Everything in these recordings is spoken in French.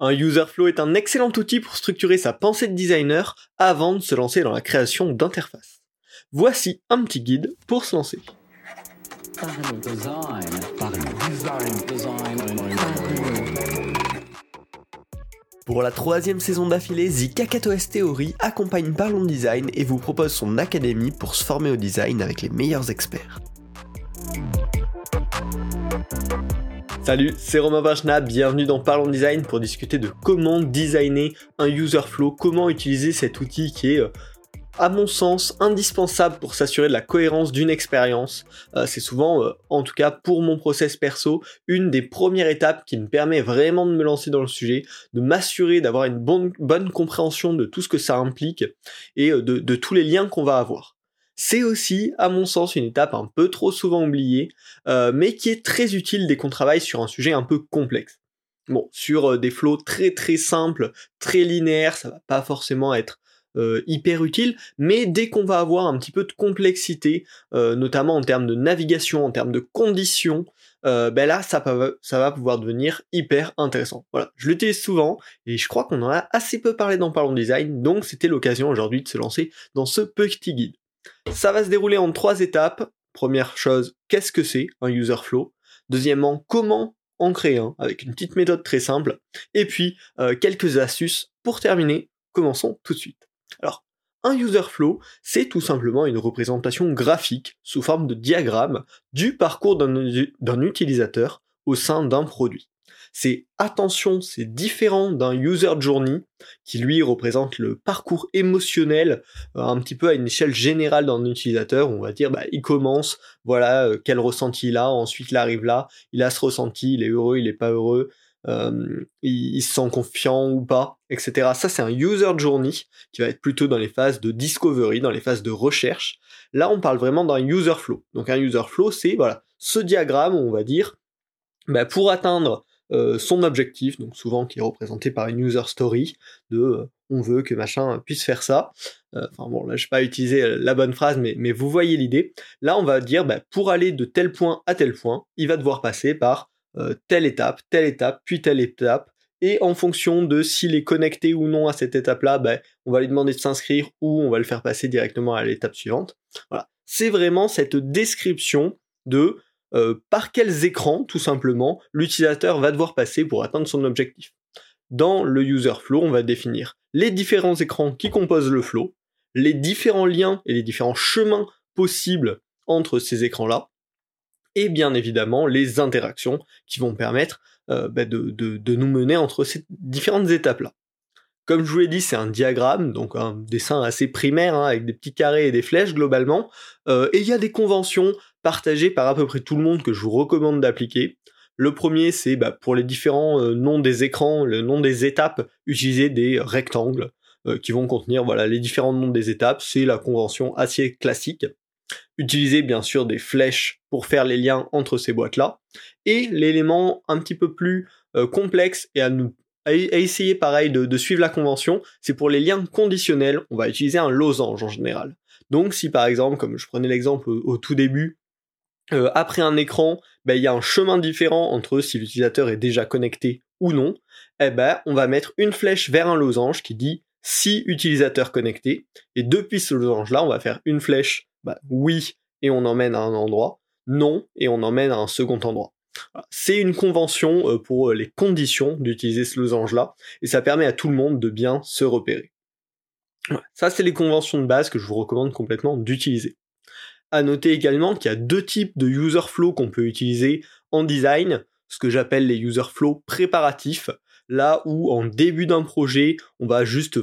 Un user flow est un excellent outil pour structurer sa pensée de designer avant de se lancer dans la création d'interfaces. Voici un petit guide pour se lancer. Pour la troisième saison d'affilée, The Kakatoes Theory accompagne Parlons Design et vous propose son académie pour se former au design avec les meilleurs experts. Salut, c'est Romain Vachna, bienvenue dans Parlons Design pour discuter de comment designer un user flow, comment utiliser cet outil qui est, euh, à mon sens, indispensable pour s'assurer de la cohérence d'une expérience. Euh, c'est souvent, euh, en tout cas pour mon process perso, une des premières étapes qui me permet vraiment de me lancer dans le sujet, de m'assurer d'avoir une bonne, bonne compréhension de tout ce que ça implique et de tous les liens qu'on va avoir. C'est aussi, à mon sens, une étape un peu trop souvent oubliée, euh, mais qui est très utile dès qu'on travaille sur un sujet un peu complexe. Bon, sur euh, des flots très très simples, très linéaires, ça va pas forcément être euh, hyper utile, mais dès qu'on va avoir un petit peu de complexité, notamment en termes de navigation, en termes de conditions, ben là ça, ça, va pouvoir devenir hyper intéressant. Voilà, je l'utilise souvent et je crois qu'on en a assez peu parlé dans Parlons Design, donc c'était l'occasion aujourd'hui de se lancer dans ce petit guide. Ça va se dérouler en trois étapes. Première chose, qu'est-ce que c'est un user flow? Deuxièmement, comment en créer un avec une petite méthode très simple. Et puis, euh, quelques astuces pour terminer. Commençons tout de suite. Alors, un user flow, c'est tout simplement une représentation graphique sous forme de diagramme du parcours d'un utilisateur au sein d'un produit c'est attention, c'est différent d'un user journey qui lui représente le parcours émotionnel euh, un petit peu à une échelle générale d'un utilisateur. On va dire, bah, il commence, voilà euh, quel ressenti il a, ensuite il arrive là, il a ce ressenti, il est heureux, il est pas heureux, euh, il, se sent confiant ou pas, etc. Ça c'est un user journey qui va être plutôt dans les phases de discovery, dans les phases de recherche. Là on parle vraiment d'un user flow. Donc un user flow c'est voilà ce diagramme, on va dire, bah, pour atteindre euh, son objectif, donc souvent qui est représenté par une user story, de euh, on veut que machin puisse faire ça. Euh, enfin bon, là je vais pas utiliser la bonne phrase, mais, mais vous voyez l'idée. Là on va dire, bah, pour aller de tel point à tel point, il va devoir passer par telle étape, telle étape, puis telle étape, et en fonction de s'il est connecté ou non à cette étape-là, bah, on va lui demander de s'inscrire ou on va le faire passer directement à l'étape suivante. Voilà. C'est vraiment cette description de euh, par quels écrans, tout simplement, l'utilisateur va devoir passer pour atteindre son objectif. Dans le user flow, on va définir les différents écrans qui composent le flow, les différents liens et les différents chemins possibles entre ces écrans-là, et bien évidemment les interactions qui vont permettre euh, bah, de, nous mener entre ces différentes étapes-là. Comme je vous l'ai dit, c'est un diagramme, donc un dessin assez primaire, hein, avec des petits carrés et des flèches globalement, euh, et il y a des conventions partagé par à peu près tout le monde que je vous recommande d'appliquer. Le premier, c'est bah, pour les différents euh, noms des écrans, le nom des étapes, utiliser des rectangles euh, qui vont contenir voilà les différents noms des étapes. C'est la convention assez classique. Utiliser bien sûr des flèches pour faire les liens entre ces boîtes-là. Et l'élément un petit peu plus euh, complexe et à, nous, essayer pareil de, suivre la convention, c'est pour les liens conditionnels, on va utiliser un losange en général. Donc si par exemple, comme je prenais l'exemple au tout début, euh, après un écran, ben, il y a un chemin différent entre si l'utilisateur est déjà connecté ou non. Eh ben, on va mettre une flèche vers un losange qui dit si utilisateur connecté. Et depuis ce losange-là, on va faire une flèche bah, oui et on emmène à un endroit, non et on emmène à un second endroit. C'est une convention euh, pour euh, les conditions d'utiliser ce losange-là, et ça permet à tout le monde de bien se repérer. Ça, c'est les conventions de base que je vous recommande complètement d'utiliser. À noter également qu'il y a deux types de user flow qu'on peut utiliser en design, ce que j'appelle les user flow préparatifs, là où en début d'un projet, on va juste,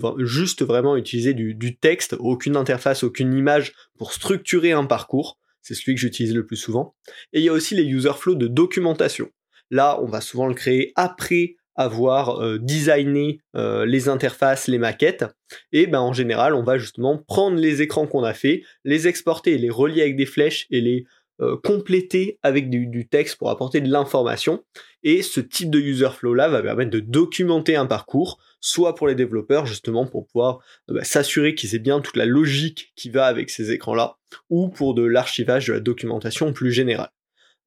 vraiment utiliser du, du, texte, aucune interface, aucune image pour structurer un parcours. C'est celui que j'utilise le plus souvent. Et il y a aussi les user flow de documentation. Là, on va souvent le créer après avoir euh, designé euh, les interfaces, les maquettes, et ben en général on va justement prendre les écrans qu'on a fait, les exporter, les relier avec des flèches et les euh, compléter avec du, texte pour apporter de l'information. Et ce type de user flow là va permettre de documenter un parcours, soit pour les développeurs justement pour pouvoir bah, s'assurer qu'ils aient bien toute la logique qui va avec ces écrans là, ou pour de l'archivage de la documentation plus générale.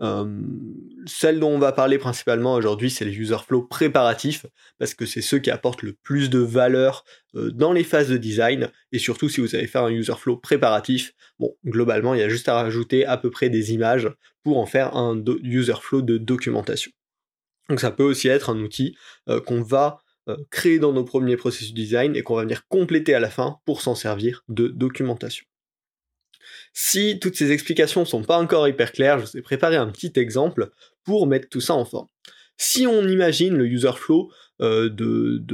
Celle dont on va parler principalement aujourd'hui, c'est les user flow préparatifs, parce que c'est ceux qui apportent le plus de valeur dans les phases de design, et surtout si vous allez faire un user flow préparatif, bon, globalement, il y a juste à rajouter à peu près des images pour en faire un user flow de documentation. Donc ça peut aussi être un outil qu'on va créer dans nos premiers processus design et qu'on va venir compléter à la fin pour s'en servir de documentation. Si toutes ces explications sont pas encore hyper claires, je vous ai préparé un petit exemple pour mettre tout ça en forme. Si on imagine le user flow euh, de,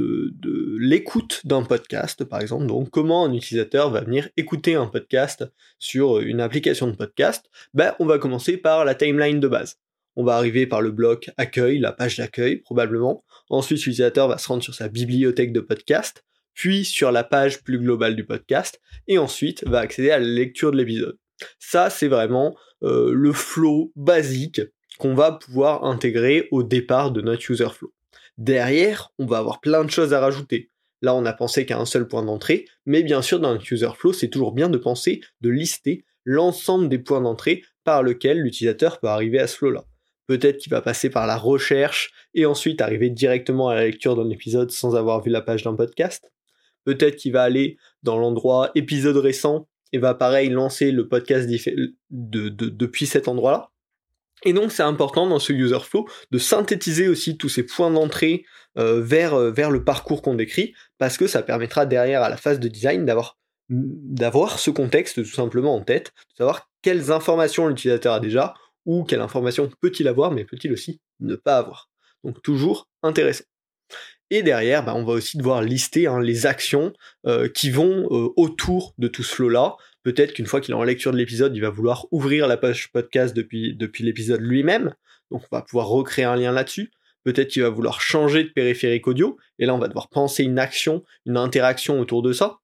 l'écoute d'un podcast, par exemple, donc comment un utilisateur va venir écouter un podcast sur une application de podcast, ben, on va commencer par la timeline de base. On va arriver par le bloc accueil, la page d'accueil probablement. Ensuite, l'utilisateur va se rendre sur sa bibliothèque de podcast puis sur la page plus globale du podcast, et ensuite va accéder à la lecture de l'épisode. Ça, c'est vraiment euh, le flow basique qu'on va pouvoir intégrer au départ de notre user flow. Derrière, on va avoir plein de choses à rajouter. Là, on a pensé qu'à un seul point d'entrée, mais bien sûr, dans notre user flow, c'est toujours bien de penser, de lister l'ensemble des points d'entrée par lesquels l'utilisateur peut arriver à ce flow-là. Peut-être qu'il va passer par la recherche et ensuite arriver directement à la lecture d'un épisode sans avoir vu la page d'un podcast. Peut-être qu'il va aller dans l'endroit épisode récent et va pareil lancer le podcast depuis cet endroit-là. Et donc c'est important dans ce user flow de synthétiser aussi tous ces points d'entrée euh, vers, euh, vers le parcours qu'on décrit, parce que ça permettra derrière à la phase de design d'avoir d'avoir ce contexte tout simplement en tête, de savoir quelles informations l'utilisateur a déjà, ou quelles informations peut-il avoir, mais peut-il aussi ne pas avoir. Donc toujours intéressant. Et derrière, bah, on va aussi devoir lister hein, les actions euh, qui vont euh, autour de tout ce flow-là. Peut-être qu'une fois qu'il est en lecture de l'épisode, il va vouloir ouvrir la page podcast depuis, depuis l'épisode lui-même. Donc on va pouvoir recréer un lien là-dessus. Peut-être qu'il va vouloir changer de périphérique audio. Et là, on va devoir penser une action, une interaction autour de ça.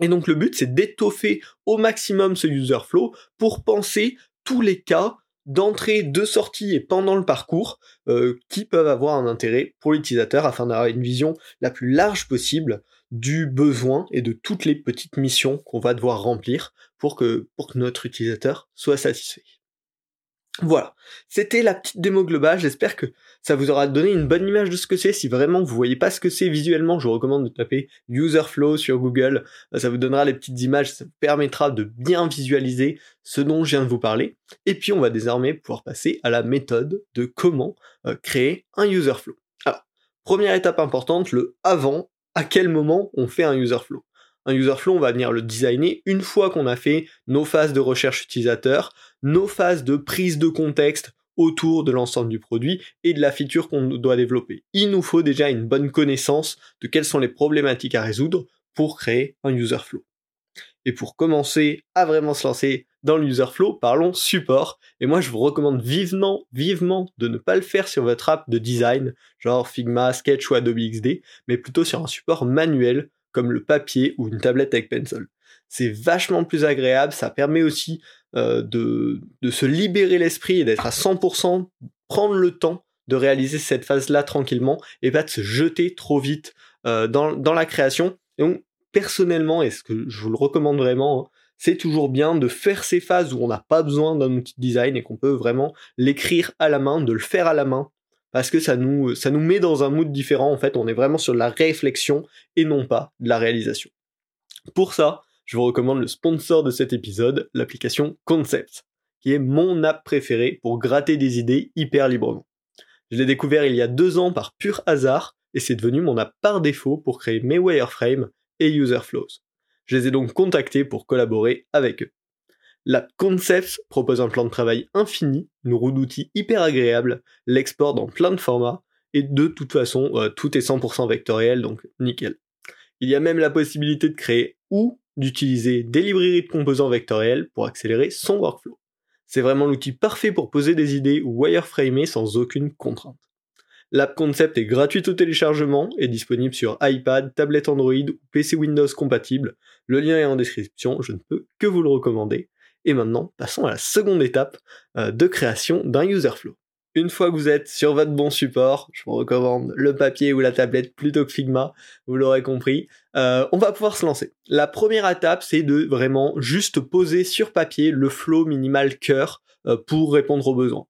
Et donc le but, c'est d'étoffer au maximum ce user flow pour penser tous les cas d'entrée, de sortie et pendant le parcours euh, qui peuvent avoir un intérêt pour l'utilisateur afin d'avoir une vision la plus large possible du besoin et de toutes les petites missions qu'on va devoir remplir pour que, pour que notre utilisateur soit satisfait. Voilà, c'était la petite démo globale, j'espère que ça vous aura donné une bonne image de ce que c'est. Si vraiment vous voyez pas ce que c'est visuellement, je vous recommande de taper User Flow sur Google, ça vous donnera les petites images, ça vous permettra de bien visualiser ce dont je viens de vous parler. Et puis on va désormais pouvoir passer à la méthode de comment euh, créer un User Flow. Alors, première étape importante, le avant, à quel moment on fait un User Flow? Un user flow, on va venir le designer une fois qu'on a fait nos phases de recherche utilisateur, nos phases de prise de contexte autour de l'ensemble du produit et de la feature qu'on doit développer. Il nous faut déjà une bonne connaissance de quelles sont les problématiques à résoudre pour créer un user flow. Et pour commencer à vraiment se lancer dans le user flow, parlons support. Et moi, je vous recommande vivement, vivement de ne pas le faire sur votre app de design, genre Figma, Sketch ou Adobe XD, mais plutôt sur un support manuel comme le papier ou une tablette avec pencil. C'est vachement plus agréable, ça permet aussi euh, de, se libérer l'esprit et d'être à 100%, prendre le temps de réaliser cette phase-là tranquillement et pas de se jeter trop vite euh, dans, la création. Et donc, personnellement, et ce que je vous le recommande vraiment, hein, c'est toujours bien de faire ces phases où on n'a pas besoin d'un outil de design et qu'on peut vraiment l'écrire à la main, de le faire à la main, parce que ça nous, met dans un mood différent. En fait, on est vraiment sur la réflexion et non pas de la réalisation. Pour ça, je vous recommande le sponsor de cet épisode, l'application Concept, qui est mon app préférée pour gratter des idées hyper librement. Je l'ai découvert il y a deux ans par pur hasard et c'est devenu mon app par défaut pour créer mes wireframes et user flows. Je les ai donc contactés pour collaborer avec eux. La Concepts propose un plan de travail infini, une roue d'outils hyper agréable, l'export dans plein de formats, et de toute façon, euh, tout est 100% vectoriel, donc nickel. Il y a même la possibilité de créer ou d'utiliser des librairies de composants vectoriels pour accélérer son workflow. C'est vraiment l'outil parfait pour poser des idées ou wireframer sans aucune contrainte. L'app Concept est gratuite au téléchargement et disponible sur iPad, tablette Android ou PC Windows compatible. Le lien est en description, je ne peux que vous le recommander. Et maintenant, passons à la seconde étape euh, de création d'un user flow. Une fois que vous êtes sur votre bon support, je vous recommande le papier ou la tablette plutôt que Figma, vous l'aurez compris, euh, on va pouvoir se lancer. La première étape, c'est de vraiment juste poser sur papier le flow minimal cœur euh, pour répondre aux besoins.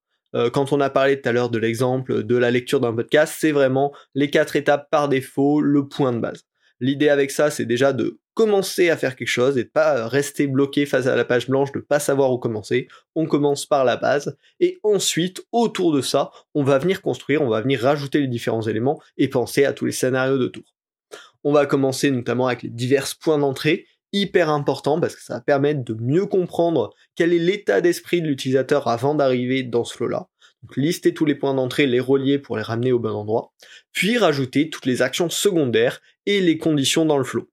Quand on a parlé tout à l'heure de l'exemple de la lecture d'un podcast, c'est vraiment les quatre étapes par défaut, le point de base. L'idée avec ça, c'est déjà de commencer à faire quelque chose et de pas rester bloqué face à la page blanche, de pas savoir où commencer. On commence par la base et ensuite, autour de ça, on va venir construire, on va venir rajouter les différents éléments et penser à tous les scénarios de tour. On va commencer notamment avec les divers points d'entrée, hyper important parce que ça va permettre de mieux comprendre quel est l'état d'esprit de l'utilisateur avant d'arriver dans ce flow-là. Donc lister tous les points d'entrée, les relier pour les ramener au bon endroit, puis rajouter toutes les actions secondaires et les conditions dans le flow.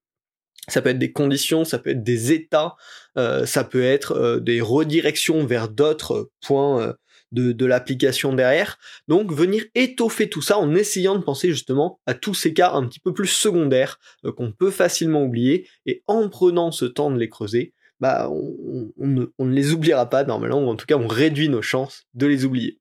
Ça peut être des conditions, ça peut être des états, euh, ça peut être euh, des redirections vers d'autres points euh, de, l'application derrière. Donc venir étoffer tout ça en essayant de penser justement à tous ces cas un petit peu plus secondaires qu'on peut facilement oublier et en prenant ce temps de les creuser, bah on, ne, on, ne, les oubliera pas normalement ou en tout cas on réduit nos chances de les oublier.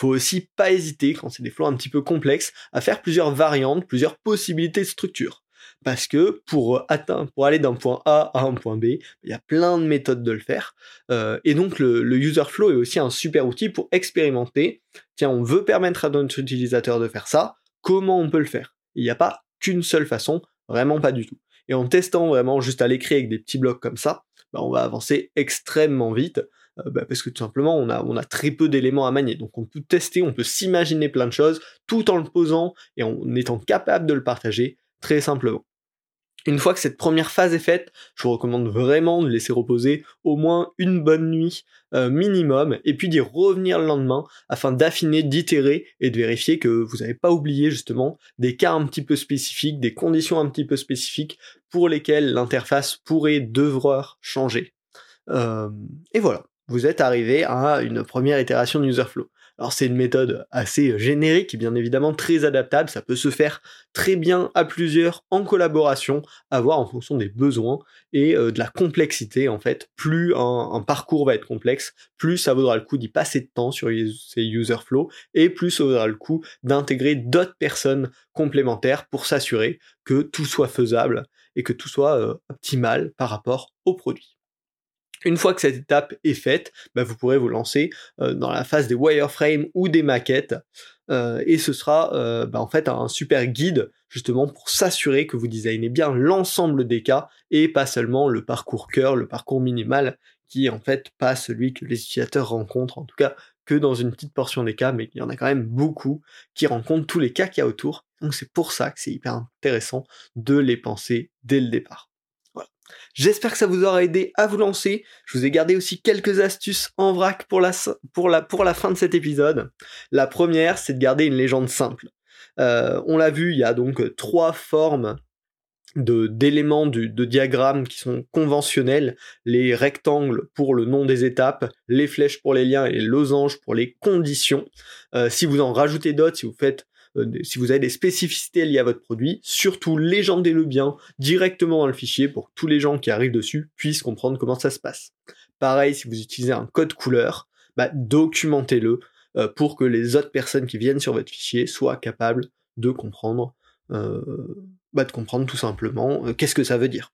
Faut aussi pas hésiter quand c'est des flots un petit peu complexes à faire plusieurs variantes, plusieurs possibilités de structure parce que pour atteindre, pour aller d'un point A à un point B, il y a plein de méthodes de le faire. Euh, et donc le, user flow est aussi un super outil pour expérimenter. Tiens, on veut permettre à notre utilisateur de faire ça. Comment on peut le faire? Il n'y a pas qu'une seule façon, vraiment pas du tout. Et en testant vraiment juste à l'écrit avec des petits blocs comme ça, bah, on va avancer extrêmement vite. Euh, bah, parce que tout simplement on a, très peu d'éléments à manier. Donc on peut tester, on peut s'imaginer plein de choses tout en le posant et en étant capable de le partager très simplement. Une fois que cette première phase est faite, je vous recommande vraiment de laisser reposer au moins une bonne nuit euh, minimum et puis d'y revenir le lendemain afin d'affiner, d'itérer et de vérifier que vous n'avez pas oublié justement des cas un petit peu spécifiques, des conditions un petit peu spécifiques pour lesquelles l'interface pourrait devoir changer. Euh, et voilà, vous êtes arrivé à une première itération de UserFlow. Alors c'est une méthode assez générique, bien évidemment très adaptable, ça peut se faire très bien à plusieurs en collaboration, à voir en fonction des besoins et euh, de la complexité en fait. Plus un, parcours va être complexe, plus ça vaudra le coup d'y passer de temps sur ces user flow et plus ça vaudra le coup d'intégrer d'autres personnes complémentaires pour s'assurer que tout soit faisable et que tout soit euh, optimal par rapport au produit. Une fois que cette étape est faite, bah, vous pourrez vous lancer euh, dans la phase des wireframes ou des maquettes. Euh, et ce sera euh, bah, en fait un super guide justement pour s'assurer que vous designez bien l'ensemble des cas et pas seulement le parcours cœur, le parcours minimal qui en fait pas celui que les utilisateurs rencontrent, en tout cas que dans une petite portion des cas, mais il y en a quand même beaucoup qui rencontrent tous les cas qu'il y a autour. Donc c'est pour ça que c'est hyper intéressant de les penser dès le départ. J'espère que ça vous aura aidé à vous lancer. Je vous ai gardé aussi quelques astuces en vrac pour la, fin de cet épisode. La première, c'est de garder une légende simple. Euh, on l'a vu, il y a donc trois formes d'éléments de diagramme qui sont conventionnels, les rectangles pour le nom des étapes, les flèches pour les liens et les losanges pour les conditions. Euh, si vous en rajoutez d'autres, si vous faites si vous avez des spécificités liées à votre produit, surtout légendez-le bien directement dans le fichier pour que tous les gens qui arrivent dessus puissent comprendre comment ça se passe. Pareil, si vous utilisez un code couleur, bah, documentez-le euh, pour que les autres personnes qui viennent sur votre fichier soient capables de comprendre, euh, bah, de comprendre tout simplement qu'est-ce que ça veut dire.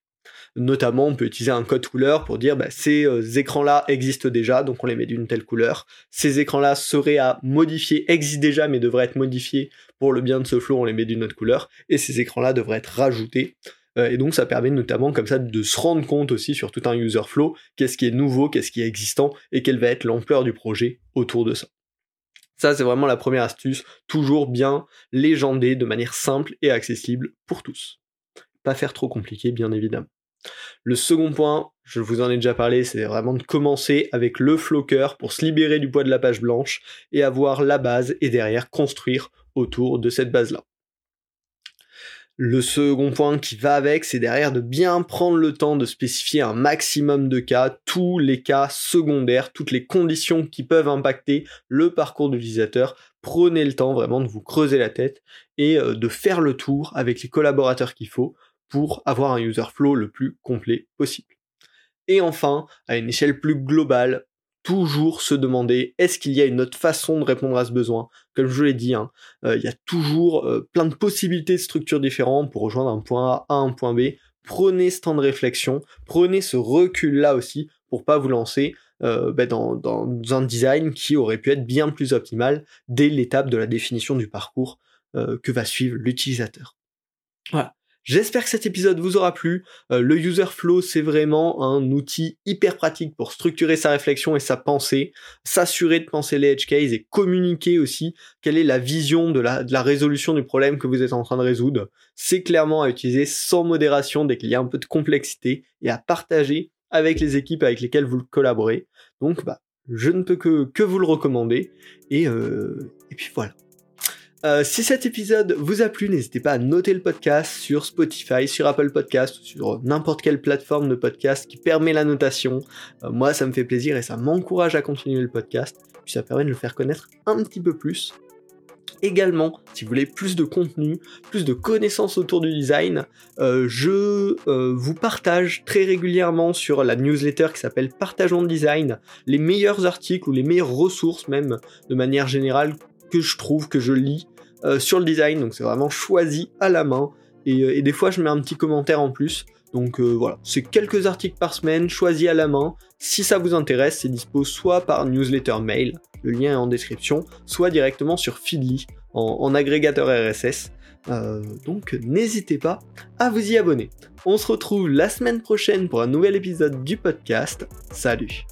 Notamment, on peut utiliser un code couleur pour dire bah, ces euh, écrans-là existent déjà, donc on les met d'une telle couleur. Ces écrans-là seraient à modifier, existent déjà, mais devraient être modifiés pour le bien de ce flow, on les met d'une autre couleur. Et ces écrans-là devraient être rajoutés. Euh, et donc ça permet notamment comme ça de se rendre compte aussi sur tout un user flow, qu'est-ce qui est nouveau, qu'est-ce qui est existant, et quelle va être l'ampleur du projet autour de ça. Ça, c'est vraiment la première astuce, toujours bien légendé de manière simple et accessible pour tous. Pas faire trop compliqué, bien évidemment. Le second point, je vous en ai déjà parlé, c'est vraiment de commencer avec le flocker pour se libérer du poids de la page blanche et avoir la base et derrière construire autour de cette base-là. Le second point qui va avec, c'est derrière de bien prendre le temps de spécifier un maximum de cas, tous les cas secondaires, toutes les conditions qui peuvent impacter le parcours de l'utilisateur. Prenez le temps vraiment de vous creuser la tête et euh, de faire le tour avec les collaborateurs qu'il faut pour avoir un user flow le plus complet possible. Et enfin, à une échelle plus globale, toujours se demander est-ce qu'il y a une autre façon de répondre à ce besoin? Comme je l'ai dit, hein, euh, il y a toujours euh, plein de possibilités de structures différentes pour rejoindre un point A à un point B. Prenez ce temps de réflexion, prenez ce recul là aussi pour pas vous lancer bah, dans, un design qui aurait pu être bien plus optimal dès l'étape de la définition du parcours que va suivre l'utilisateur. Voilà. J'espère que cet épisode vous aura plu. Euh, le user flow, c'est vraiment un outil hyper pratique pour structurer sa réflexion et sa pensée, s'assurer de penser les edge cases et communiquer aussi quelle est la vision de la, de la résolution du problème que vous êtes en train de résoudre. C'est clairement à utiliser sans modération dès qu'il y a un peu de complexité et à partager avec les équipes avec lesquelles vous collaborez. Donc, bah, je ne peux que, que vous le recommander. Et, euh, et puis voilà. Euh, si cet épisode vous a plu, n'hésitez pas à noter le podcast sur Spotify, sur Apple Podcast, sur n'importe quelle plateforme de podcast qui permet la notation. Euh, moi, ça me fait plaisir et ça m'encourage à continuer le podcast. Puis ça permet de le faire connaître un petit peu plus. Également, si vous voulez plus de contenu, plus de connaissances autour du design, euh, je vous partage très régulièrement sur la newsletter qui s'appelle Partageons le design les meilleurs articles ou les meilleures ressources même de manière générale que je trouve, que je lis euh, sur le design. Donc c'est vraiment choisi à la main. Euh, et, des fois je mets un petit commentaire en plus. Donc euh, voilà, c'est quelques articles par semaine choisis à la main. Si ça vous intéresse, c'est dispo soit par newsletter mail, le lien est en description, soit directement sur Feedly en, agrégateur RSS. donc n'hésitez pas à vous y abonner. On se retrouve la semaine prochaine pour un nouvel épisode du podcast. Salut